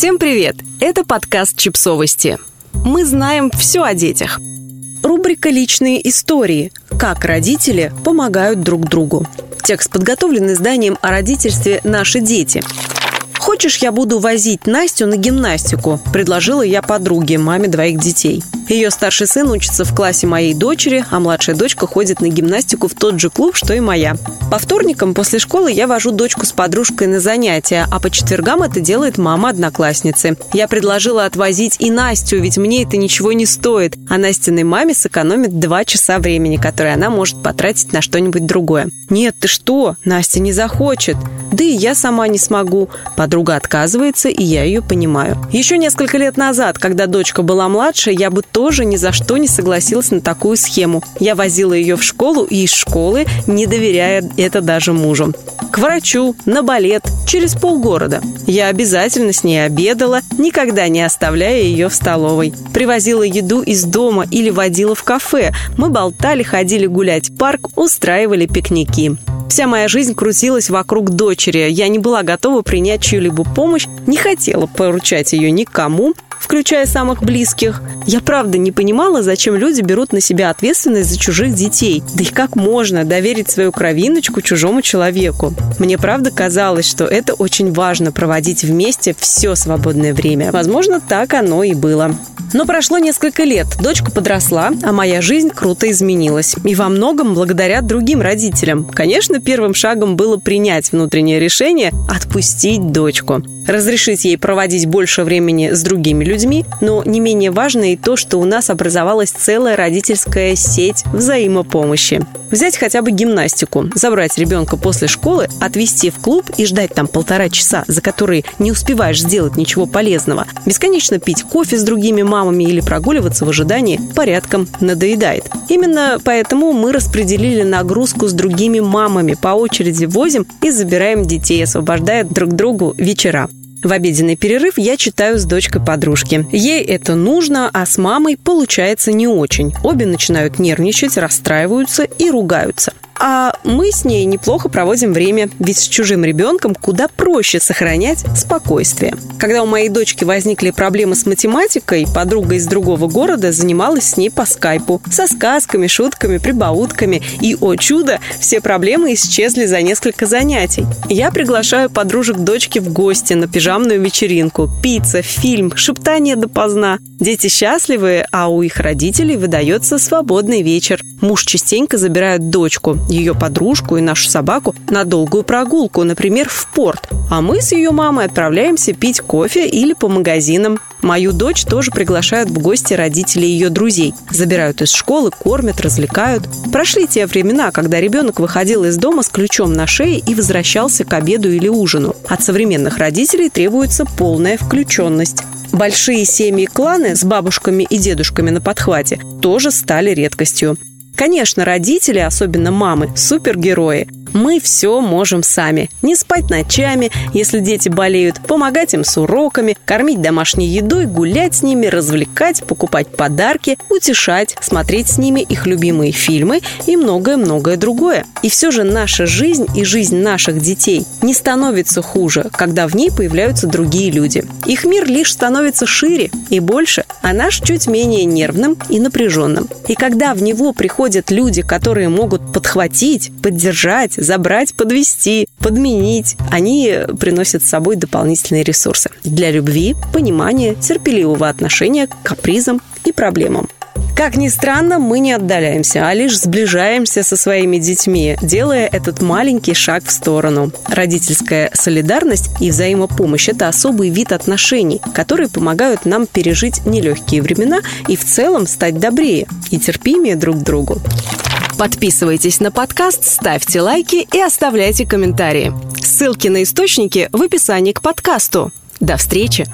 Всем привет! Это подкаст «Чипсовости». Мы знаем все о детях. Рубрика «Личные истории. Как родители помогают друг другу». Текст подготовлен изданием о родительстве «Наши дети». «Хочешь, я буду возить Настю на гимнастику?» – предложила я подруге, маме двоих детей. Ее старший сын учится в классе моей дочери, а младшая дочка ходит на гимнастику в тот же клуб, что и моя. По вторникам после школы я вожу дочку с подружкой на занятия, а по четвергам это делает мама одноклассницы. Я предложила отвозить и Настю, ведь мне это ничего не стоит, а Настиной маме сэкономит два часа времени, которые она может потратить на что-нибудь другое. «Нет, ты что? Настя не захочет!» Да и я сама не смогу. Подруга отказывается, и я ее понимаю. Еще несколько лет назад, когда дочка была младше, я бы тоже ни за что не согласилась на такую схему. Я возила ее в школу и из школы, не доверяя это даже мужу. К врачу, на балет, через полгорода. Я обязательно с ней обедала, никогда не оставляя ее в столовой. Привозила еду из дома или водила в кафе. Мы болтали, ходили гулять в парк, устраивали пикники. Вся моя жизнь крутилась вокруг дочери. Я не была готова принять чью-либо помощь, не хотела поручать ее никому, включая самых близких. Я правда не понимала, зачем люди берут на себя ответственность за чужих детей. Да и как можно доверить свою кровиночку чужому человеку? Мне правда казалось, что это очень важно проводить вместе все свободное время. Возможно, так оно и было. Но прошло несколько лет, дочка подросла, а моя жизнь круто изменилась. И во многом благодаря другим родителям. Конечно, первым шагом было принять внутреннее решение отпустить дочку разрешить ей проводить больше времени с другими людьми, но не менее важно и то, что у нас образовалась целая родительская сеть взаимопомощи. Взять хотя бы гимнастику, забрать ребенка после школы, отвезти в клуб и ждать там полтора часа, за которые не успеваешь сделать ничего полезного. Бесконечно пить кофе с другими мамами или прогуливаться в ожидании порядком надоедает. Именно поэтому мы распределили нагрузку с другими мамами, по очереди возим и забираем детей, освобождая друг другу вечера. В обеденный перерыв я читаю с дочкой подружки. Ей это нужно, а с мамой получается не очень. Обе начинают нервничать, расстраиваются и ругаются. А мы с ней неплохо проводим время, ведь с чужим ребенком куда проще сохранять спокойствие. Когда у моей дочки возникли проблемы с математикой, подруга из другого города занималась с ней по скайпу. Со сказками, шутками, прибаутками. И, о чудо, все проблемы исчезли за несколько занятий. Я приглашаю подружек дочки в гости на пижамную вечеринку. Пицца, фильм, шептание допоздна. Дети счастливы, а у их родителей выдается свободный вечер. Муж частенько забирает дочку ее подружку и нашу собаку на долгую прогулку, например, в порт. А мы с ее мамой отправляемся пить кофе или по магазинам. Мою дочь тоже приглашают в гости родители ее друзей. Забирают из школы, кормят, развлекают. Прошли те времена, когда ребенок выходил из дома с ключом на шее и возвращался к обеду или ужину. От современных родителей требуется полная включенность. Большие семьи-кланы с бабушками и дедушками на подхвате тоже стали редкостью. Конечно, родители, особенно мамы, супергерои – мы все можем сами. Не спать ночами, если дети болеют, помогать им с уроками, кормить домашней едой, гулять с ними, развлекать, покупать подарки, утешать, смотреть с ними их любимые фильмы и многое-многое другое. И все же наша жизнь и жизнь наших детей не становится хуже, когда в ней появляются другие люди. Их мир лишь становится шире и больше, а наш чуть менее нервным и напряженным. И когда в него приходят люди, которые могут подхватить, поддержать, забрать, подвести, подменить. Они приносят с собой дополнительные ресурсы для любви, понимания, терпеливого отношения к капризам и проблемам. Как ни странно, мы не отдаляемся, а лишь сближаемся со своими детьми, делая этот маленький шаг в сторону. Родительская солидарность и взаимопомощь – это особый вид отношений, которые помогают нам пережить нелегкие времена и в целом стать добрее и терпимее друг к другу. Подписывайтесь на подкаст, ставьте лайки и оставляйте комментарии. Ссылки на источники в описании к подкасту. До встречи!